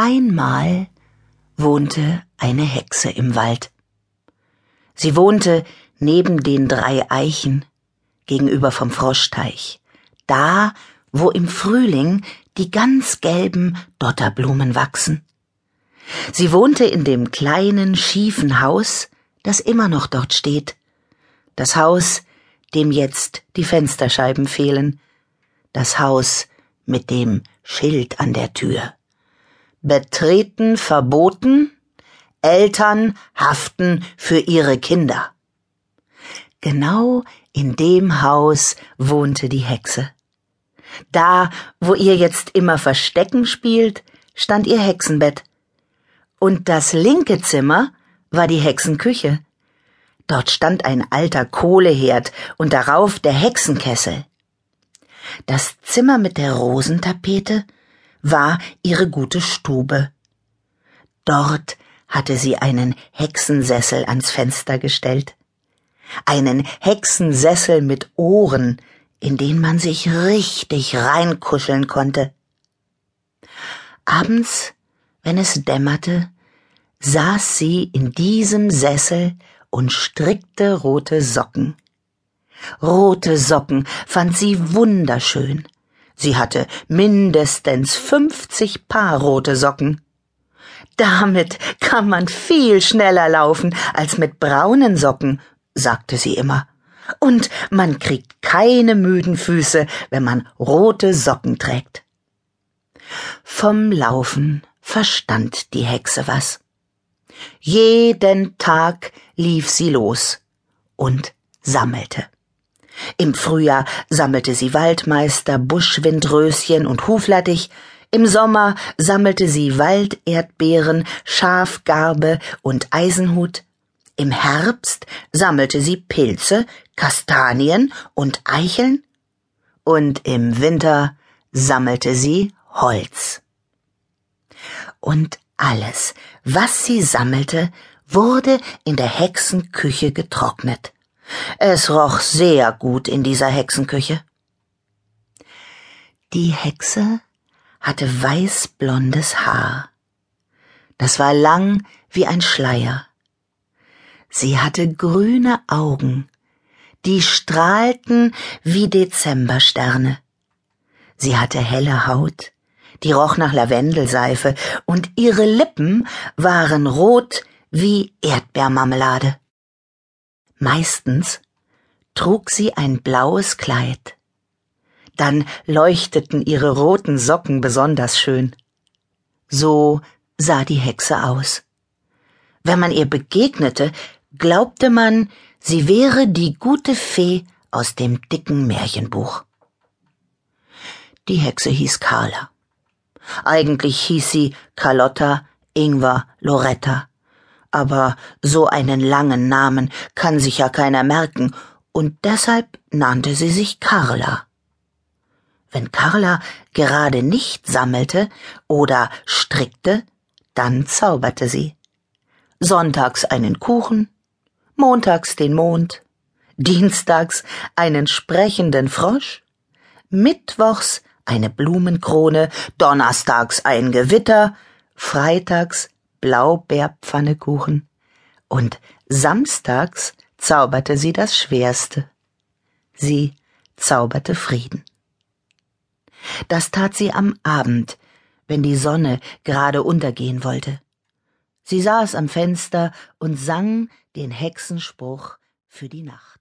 Einmal wohnte eine Hexe im Wald. Sie wohnte neben den drei Eichen gegenüber vom Froschteich, da, wo im Frühling die ganz gelben Dotterblumen wachsen. Sie wohnte in dem kleinen, schiefen Haus, das immer noch dort steht. Das Haus, dem jetzt die Fensterscheiben fehlen. Das Haus mit dem Schild an der Tür. Betreten verboten, Eltern haften für ihre Kinder. Genau in dem Haus wohnte die Hexe. Da, wo ihr jetzt immer Verstecken spielt, stand ihr Hexenbett. Und das linke Zimmer war die Hexenküche. Dort stand ein alter Kohleherd und darauf der Hexenkessel. Das Zimmer mit der Rosentapete war ihre gute Stube. Dort hatte sie einen Hexensessel ans Fenster gestellt. Einen Hexensessel mit Ohren, in den man sich richtig reinkuscheln konnte. Abends, wenn es dämmerte, saß sie in diesem Sessel und strickte rote Socken. Rote Socken fand sie wunderschön. Sie hatte mindestens fünfzig Paar rote Socken. Damit kann man viel schneller laufen als mit braunen Socken, sagte sie immer. Und man kriegt keine müden Füße, wenn man rote Socken trägt. Vom Laufen verstand die Hexe was. Jeden Tag lief sie los und sammelte. Im Frühjahr sammelte sie Waldmeister, Buschwindröschen und Huflattich, im Sommer sammelte sie Walderdbeeren, Schafgarbe und Eisenhut, im Herbst sammelte sie Pilze, Kastanien und Eicheln, und im Winter sammelte sie Holz. Und alles, was sie sammelte, wurde in der Hexenküche getrocknet. Es roch sehr gut in dieser Hexenküche. Die Hexe hatte weißblondes Haar. Das war lang wie ein Schleier. Sie hatte grüne Augen, die strahlten wie Dezembersterne. Sie hatte helle Haut, die roch nach Lavendelseife, und ihre Lippen waren rot wie Erdbeermarmelade. Meistens trug sie ein blaues Kleid. Dann leuchteten ihre roten Socken besonders schön. So sah die Hexe aus. Wenn man ihr begegnete, glaubte man, sie wäre die gute Fee aus dem dicken Märchenbuch. Die Hexe hieß Carla. Eigentlich hieß sie Carlotta, Ingwer, Loretta aber so einen langen Namen kann sich ja keiner merken, und deshalb nannte sie sich Carla. Wenn Carla gerade nicht sammelte oder strickte, dann zauberte sie. Sonntags einen Kuchen, montags den Mond, dienstags einen sprechenden Frosch, mittwochs eine Blumenkrone, donnerstags ein Gewitter, freitags Blaubeerpfannekuchen und samstags zauberte sie das Schwerste. Sie zauberte Frieden. Das tat sie am Abend, wenn die Sonne gerade untergehen wollte. Sie saß am Fenster und sang den Hexenspruch für die Nacht.